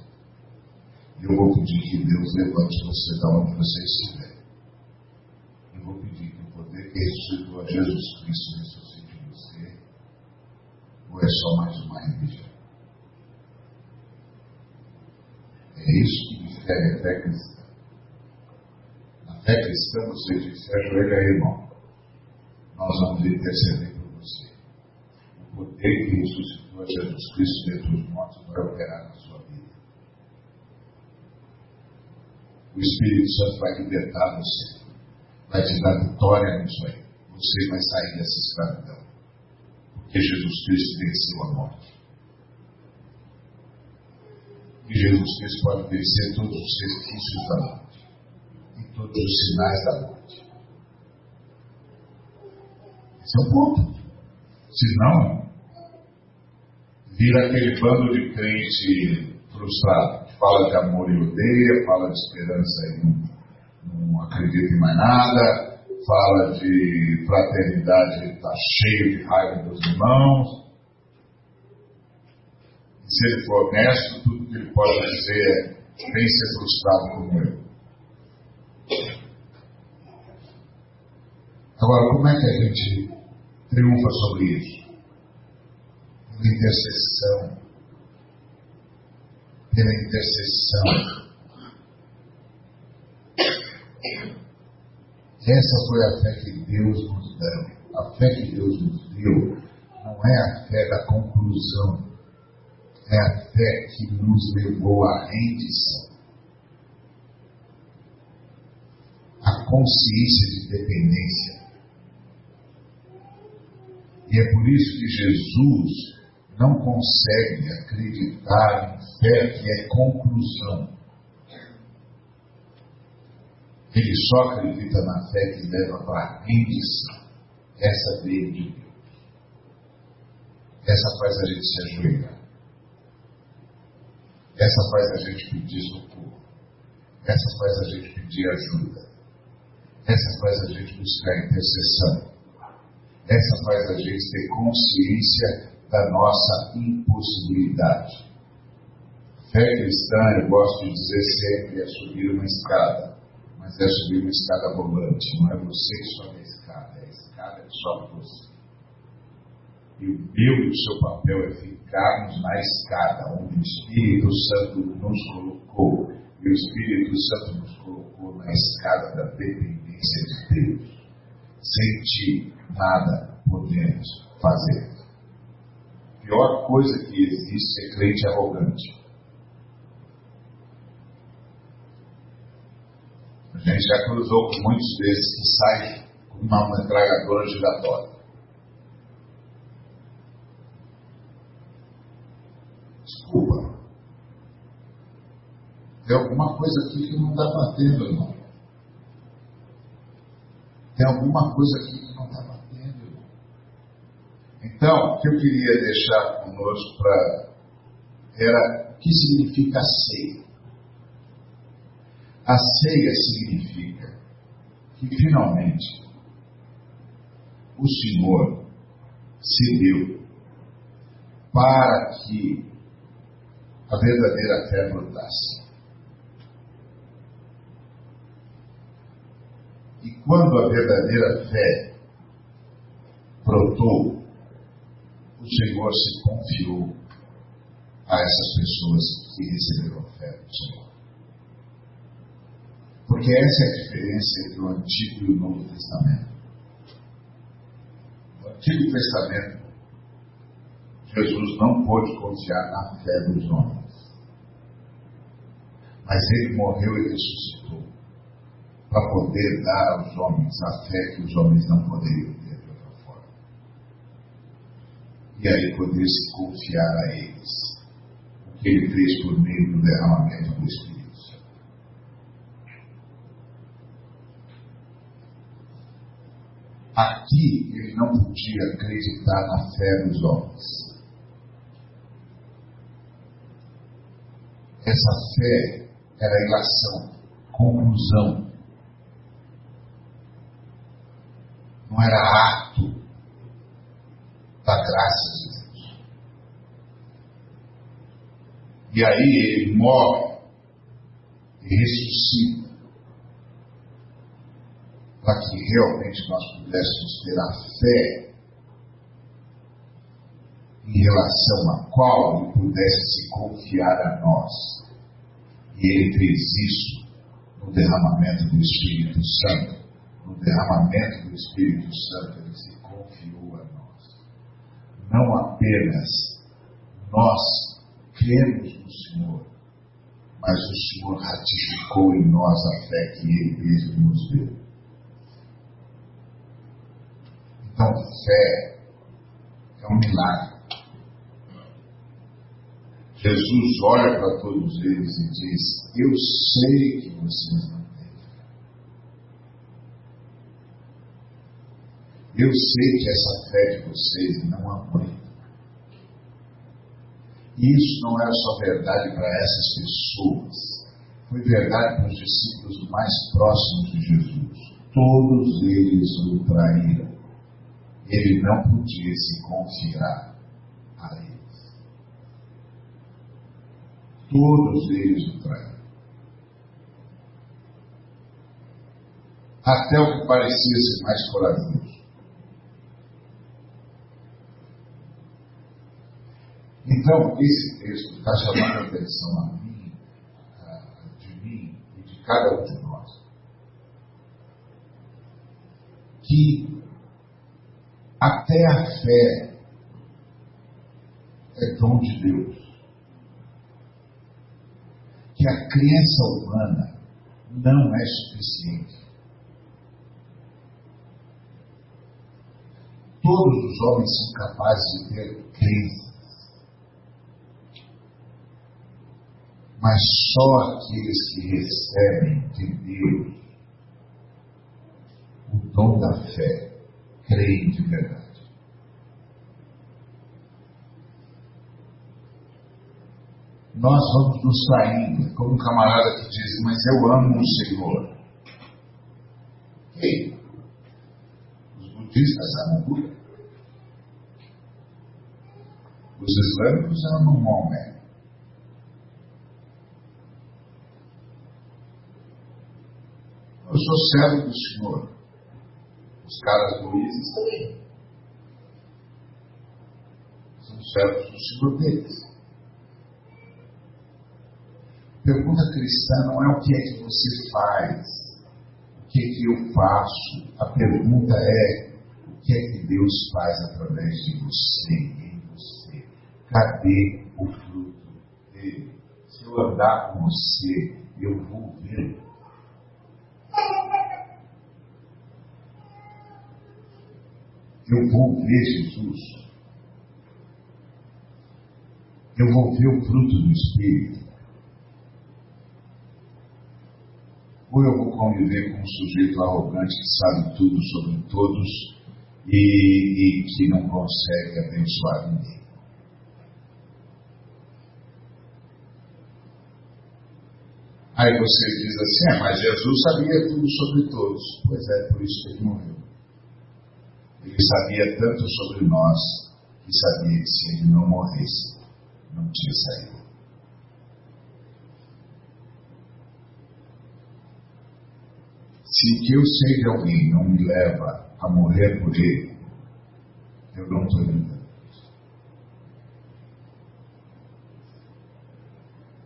Eu vou pedir que Deus levante você da onde você estiver. Eu vou pedir que o poder que ressuscitou a Jesus Cristo ressuscite em você. Ou é só mais uma religião? É isso que difere a fé cristã. Na fé cristã você diz, se ajoelha irmão. Nós vamos interceder por você. O poder que ressuscitou a Jesus Cristo dentro dos mortos vai operar na sua vida. O Espírito Santo vai libertar você, vai te dar vitória nisso aí. Você vai sair dessa escravidão, porque Jesus Cristo venceu a morte. E Jesus Cristo pode vencer todos os resquícios da morte e todos os sinais da morte. Esse é o ponto. Senão, vira aquele bando de crente frustrado fala de amor e odeia, fala de esperança e não, não acredita em mais nada, fala de fraternidade está cheio de raiva dos irmãos. E se ele for honesto, tudo que ele pode dizer é: vem ser frustrado como eu. Agora, como é que a gente triunfa sobre isso? Pela intercessão, pela intercessão. Essa foi a fé que Deus nos deu. A fé que Deus nos deu não é a fé da conclusão, é a fé que nos levou à rendição. A consciência de dependência. E é por isso que Jesus não consegue acreditar em fé que é conclusão. Ele só acredita na fé que leva para a rendição. Essa veio de Deus. Essa faz a gente se ajoelhar. Essa faz a gente pedir socorro. Essa faz a gente pedir ajuda. Essa faz a gente buscar intercessão. Essa faz a gente ter consciência da nossa impossibilidade. Fé cristã, eu gosto de dizer sempre, é subir uma escada, mas é subir uma escada volante, não é você que sobe a escada, é a escada que sobe você. E o meu e o seu papel é ficarmos na escada, onde o Espírito Santo nos colocou. E o Espírito Santo nos colocou na escada da dependência de Deus. Sem ti, nada podemos fazer pior coisa que existe é crente arrogante. A gente já cruzou com muitos desses que saem com uma metralhadora giratória. Desculpa. Tem alguma coisa aqui que não está batendo, irmão. Tem alguma coisa aqui que não está batendo. Então, o que eu queria deixar conosco para era o que significa ceia. A ceia significa que finalmente o Senhor se deu para que a verdadeira fé brotasse. E quando a verdadeira fé brotou, o Senhor se confiou a essas pessoas que receberam a fé do Senhor. Porque essa é a diferença entre o Antigo e o Novo Testamento. No Antigo Testamento, Jesus não pôde confiar na fé dos homens. Mas ele morreu e ressuscitou para poder dar aos homens a fé que os homens não poderiam ter de outra forma. E aí poder se confiar a eles o que ele fez por meio do derramamento do Espírito. Aqui ele não podia acreditar na fé dos homens. Essa fé era ilação, conclusão. Não era ato da graça de Deus. E aí ele morre e ressuscita para que realmente nós pudéssemos ter a fé em relação a qual ele pudesse se confiar a nós. E ele fez isso no derramamento do Espírito Santo. No derramamento do Espírito Santo, ele se confiou a nós. Não apenas nós cremos no Senhor, mas o Senhor ratificou em nós a fé que ele mesmo nos deu. Então, fé é um milagre. Jesus olha para todos eles e diz: Eu sei que vocês não têm fé. Eu sei que essa fé de vocês não aguenta. Isso não é só verdade para essas pessoas, foi verdade para os discípulos mais próximos de Jesus. Todos eles o traíram. Ele não podia se confiar a eles todos eles o traíram. Até o que parecia ser mais corajoso. Então, esse texto está chamando a atenção a mim, de mim e de cada um de nós. Que até a fé é dom de Deus que a crença humana não é suficiente. Todos os homens são capazes de ter crença. Mas só aqueles que recebem de Deus o dom da fé creem de verdade. nós vamos nos traindo, como um camarada que diz, mas eu amo o Senhor. Ei, os budistas amam Buda. Os islâmicos amam Maomé. Eu sou servo do Senhor. Os caras Luizes também. São servos do Senhor deles pergunta cristã não é o que é que você faz, o que é que eu faço. A pergunta é o que é que Deus faz através de você, em você. Cadê o fruto dele? Se eu andar com você, eu vou ver. Eu vou ver Jesus. Eu vou ver o fruto do Espírito. ou eu vou conviver com um sujeito arrogante que sabe tudo sobre todos e, e que não consegue abençoar ninguém. Aí você diz assim, é, mas Jesus sabia tudo sobre todos. Pois é, por isso que ele morreu. Ele sabia tanto sobre nós que sabia que se ele não morresse, não tinha saído. Se o que eu sei de alguém não me leva a morrer por ele, eu não estou indo.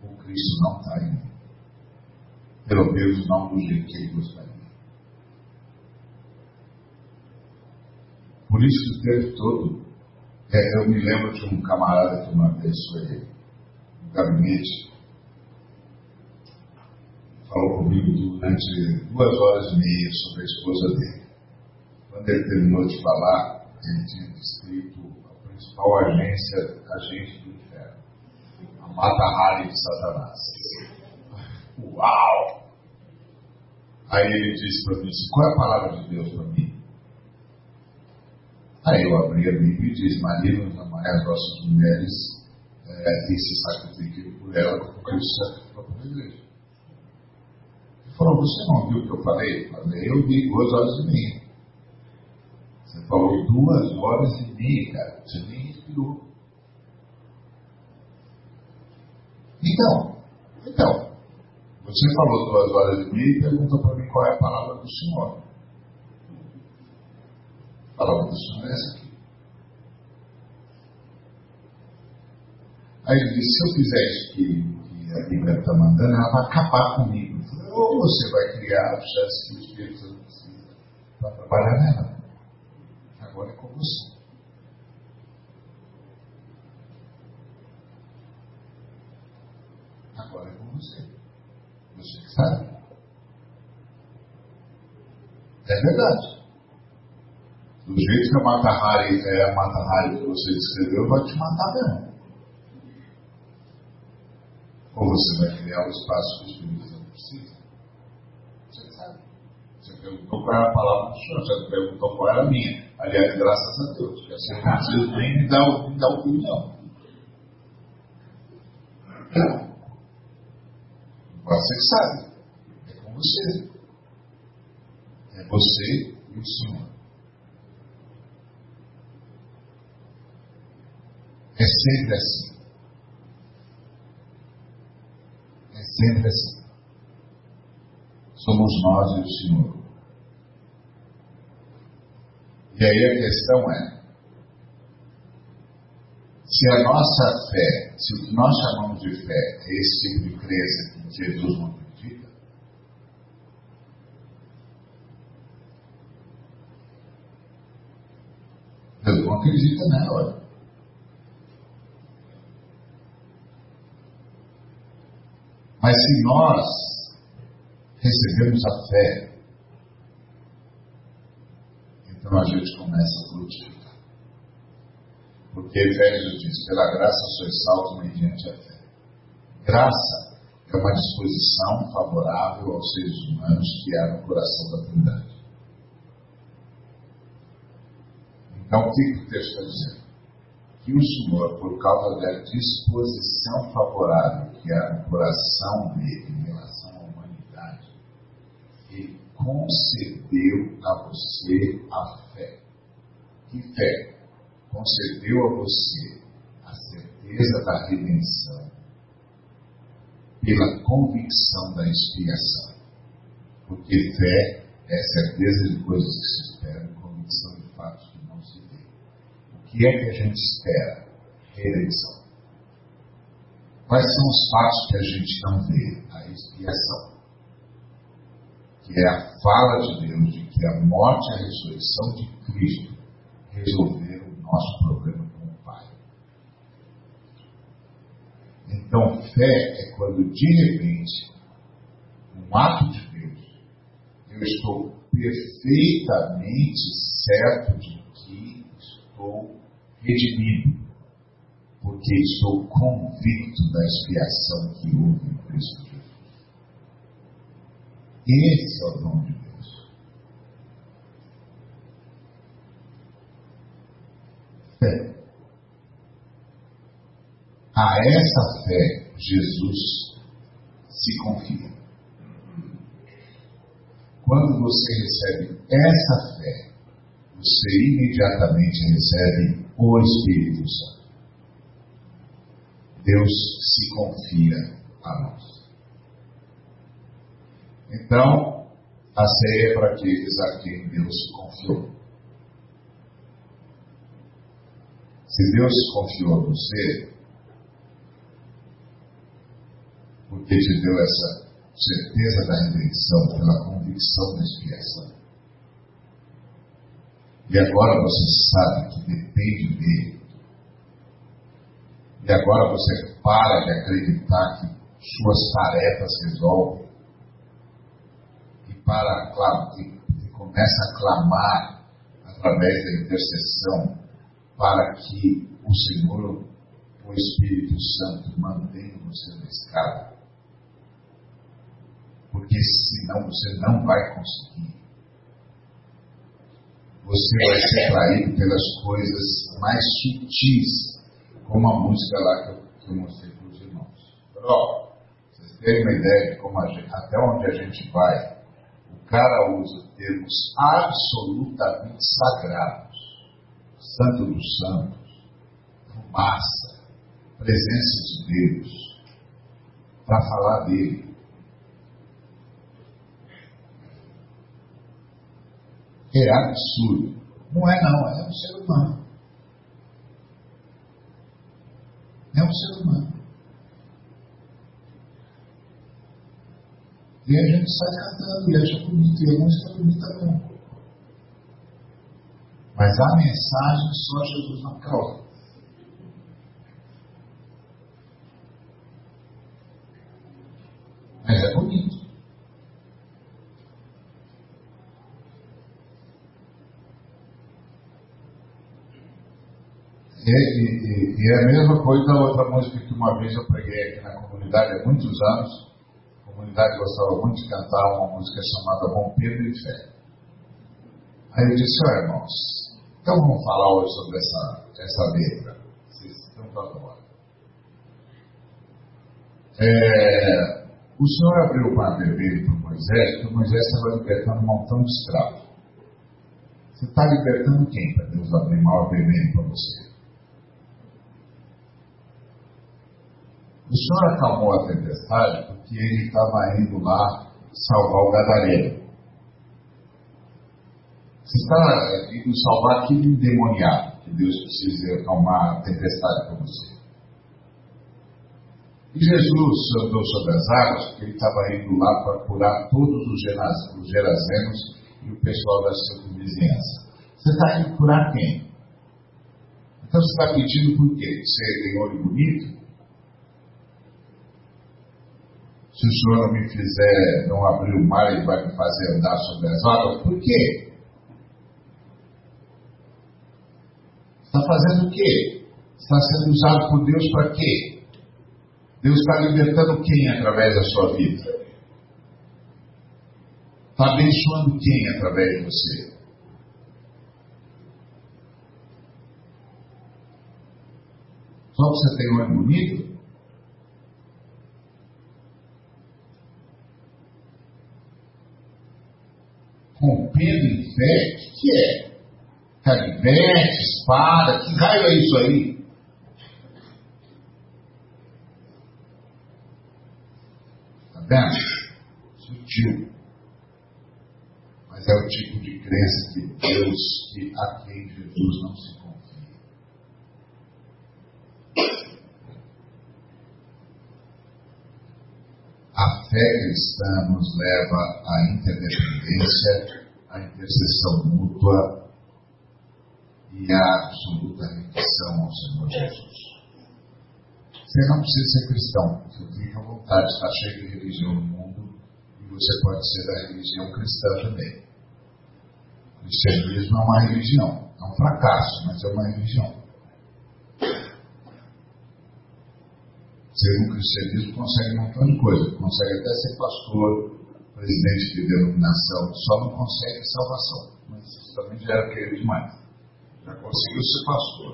O Cristo não está mim. Pelo menos não do jeito que ele gostaria. Por isso o tempo todo, é, eu me lembro de um camarada que uma vez foi no gabinete, falou comigo durante duas horas e meia sobre a esposa dele. Quando ele terminou de falar, ele tinha descrito a principal agência, agente do inferno, a Mata-Hari de Satanás. Uau! Aí ele disse para mim, qual é a palavra de Deus para mim? Aí eu abri a Bíblia e disse, maridos, amai as vossas mulheres é, e se sacrifiquem por ela, porque isso sacrificou para a igreja. Ele falou, você não viu o que eu falei? Eu falei, eu vi duas horas e meia. Você falou duas horas e meia, cara. Você nem respirou. Então, então, você falou duas horas e meia e perguntou para mim qual é a palavra do Senhor. A palavra Senhor é aqui. Aí ele disse, se eu fizer isso que, que a Bíblia está mandando, ela vai acabar comigo. Ou você vai criar a chance que o Espírito Santo para trabalhar nela. Agora é com você. Agora é com você. Você que sabe. É verdade. Do jeito que a Mata Hari é a Mata Hari que você descreveu, vai te matar mesmo. Ou você vai criar o espaço que o Espírito Santo precisa. Você sabe. Você perguntou qual era a palavra do Senhor, você perguntou qual era a minha. Aliás, graças a Deus, porque assim não preciso nem me dar, me opinião. Você que sabe. É com você. É você e o Senhor. É sempre assim. É sempre assim. Somos nós e o Senhor. E aí a questão é: se a nossa fé, se o que nós chamamos de fé é esse tipo de crença que Jesus não acredita, Deus não acredita nela. Mas se nós recebemos a fé, então a gente começa a frutificar. Porque Efésios diz: pela graça sois salvos mediante a fé. Graça é uma disposição favorável aos seres humanos que há no coração da Trindade. Então, o que o texto está dizendo? que o Senhor, por causa da disposição favorável que há no coração dele em relação à humanidade, ele concedeu a você a fé. Que fé? Concedeu a você a certeza da redenção pela convicção da expiação. Porque fé é certeza de coisas que se esperam, convicção de fatos que não se vê que é que a gente espera? Redenção. Quais são os fatos que a gente não vê? A expiação. Que é a fala de Deus de que a morte e a ressurreição de Cristo resolveram o nosso problema com o Pai. Então, fé é quando de repente, um ato de Deus, eu estou perfeitamente certo de que estou redimido, porque estou convicto da expiação que houve em Cristo Jesus. Esse é o dom de Deus. Fé. A essa fé, Jesus se confia. quando você recebe essa fé, você imediatamente recebe o Espírito Santo. Deus se confia a nós. Então, a ceia é para aqueles a quem Deus confiou. Se Deus confiou a você, porque te deu essa certeza da redenção pela convicção da expiação. E agora você sabe que depende dele. E agora você para de acreditar que suas tarefas resolvem. E, para, e começa a clamar através da intercessão para que o Senhor, o Espírito Santo, mantenha você na escada porque senão você não vai conseguir. Você vai ser traído pelas coisas mais sutis, como a música lá que eu, mostrei para os irmãos. Ó, vocês terem uma ideia de como gente, até onde a gente vai, o cara usa termos absolutamente sagrados, santo dos santos, fumaça, presença de Deus, para falar dele. É absurdo. Não é não, é um ser humano. É um ser humano. E a gente sai cantando e acha bonito, e a música bonita não. Mas a mensagem só Jesus na causa. Mas é bonito. E, e, e, é a mesma coisa da outra música que uma vez eu preguei aqui na comunidade há muitos anos. A comunidade gostava muito de cantar uma música chamada Bom Pedro e Fé. Aí eu disse, ó irmãos, então vamos falar hoje sobre essa, essa letra. Vocês estão para agora. É, o Senhor abriu o mar vermelho para Moisés, porque Moisés estava libertando um montão de escravos. Você está libertando quem para Deus abrir o mar vermelho para você? O Senhor acalmou a tempestade porque ele estava indo lá salvar o gadareno. Você está indo salvar aquele endemoniado que Deus precisa acalmar a tempestade para você. E Jesus andou sobre as águas porque ele estava indo lá para curar todos os, os gerazenos e o pessoal da sua vizinhança. Você está indo curar quem? Então você está pedindo por quê? Você tem olho bonito? Se o Senhor não me fizer, não abrir o mar, ele vai me fazer andar sobre as águas. Por quê? Está fazendo o quê? Está sendo usado por Deus para quê? Deus está libertando quem através da sua vida? Está abençoando quem através de você? Só você tem um olho bonito? Rompendo em fé, o que, é? Canivete, espada, que raio é isso aí? Está vendo? Sutil. Mas é o tipo de crença de Deus que a quem Jesus não se fé cristã nos leva à interdependência, à intercessão mútua e à absoluta rendição ao Senhor Jesus. Você não precisa ser cristão, você fica à vontade, está cheio de religião no mundo e você pode ser da religião cristã também. O cristianismo é uma religião, é um fracasso, mas é uma religião. Ser um cristianismo consegue um coisa, consegue até ser pastor, presidente de denominação, só não consegue salvação. Mas isso também já era querer demais. Já conseguiu ser pastor,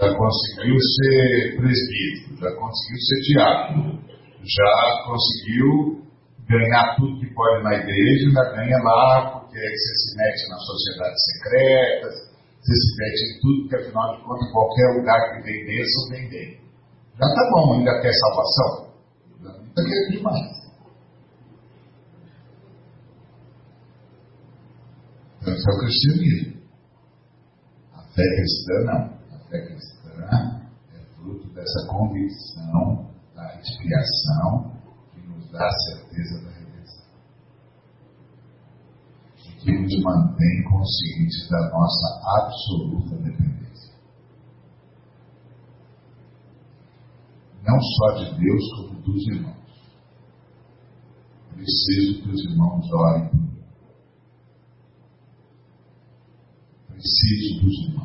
já conseguiu ser presbítero, já conseguiu ser diácono, já conseguiu ganhar tudo que pode na igreja, ainda ganha lá, porque você se mete nas sociedades secretas, você se mete em tudo, que afinal de contas, qualquer lugar que vem bênção, vem bem. Já tá bom, ainda quer salvação? Está querendo demais. Então, isso é o cristianismo. A fé cristã não. A fé cristã é fruto dessa convicção da expiação que nos dá a certeza da redenção. E que nos mantém conscientes da nossa absoluta dependência. Não só de Deus, como dos irmãos. Preciso que os irmãos orem por mim. Preciso dos irmãos.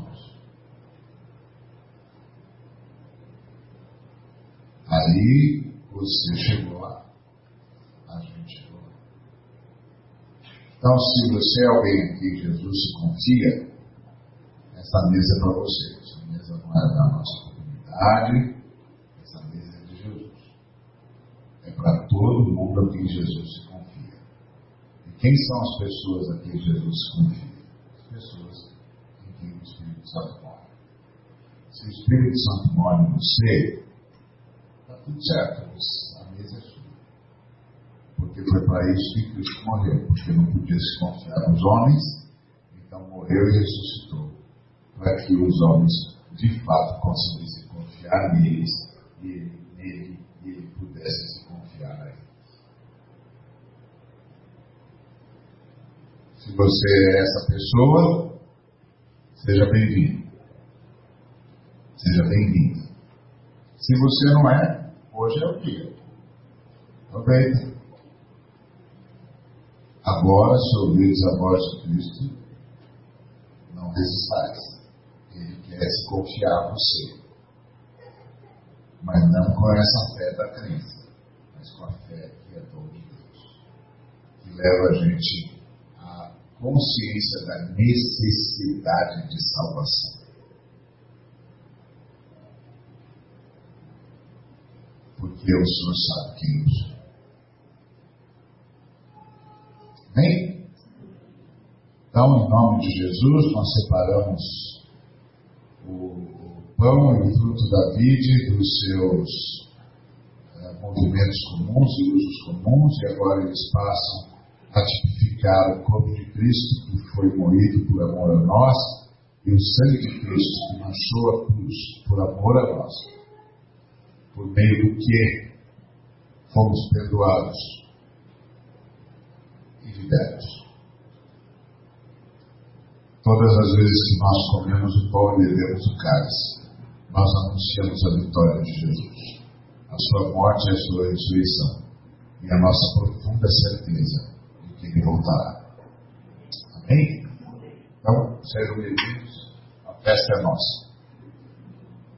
Aí você chegou lá. A gente chegou lá. Então, se você é alguém que Jesus se confia, essa mesa é para você. Essa mesa não é da nossa comunidade, essa mesa é de Jesus. É para todo mundo a quem Jesus confia. E quem são as pessoas a quem Jesus confia? As pessoas em quem o Espírito Santo mora. Se o Espírito Santo mora em você, está tudo certo, a mesa é sua. Porque foi para isso que Cristo morreu, porque não podia se confiar nos homens, então morreu e ressuscitou, para que os homens de fato conseguissem confiar neles e ele, nele e ele pudesse se confiar a eles. Se você é essa pessoa, seja bem-vindo. Seja bem-vindo. Se você não é, hoje é o dia. Aproveita. Agora, ouvires a voz de Cristo, não resistais. Ele quer se confiar a você. Mas não com essa fé da crença, mas com a fé que é dom de Deus. Que leva a gente consciência da necessidade de salvação. Porque o Senhor sabe eu sou. Amém? Então, em nome de Jesus, nós separamos o, pão e o fruto da vide dos seus eh, movimentos comuns e usos comuns, e agora eles passam a tipificar o corpo de Cristo que foi moído por amor a nós e o sangue de Cristo que manchou a cruz por amor a nós, por meio do que fomos perdoados e libertos. Todas as vezes que nós comemos o pão e bebemos o cálice, nós anunciamos a vitória de Jesus, a sua morte e a sua ressurreição, e a nossa profunda certeza ele voltará. Amém? Então, sejam bem-vindos, a festa é nossa.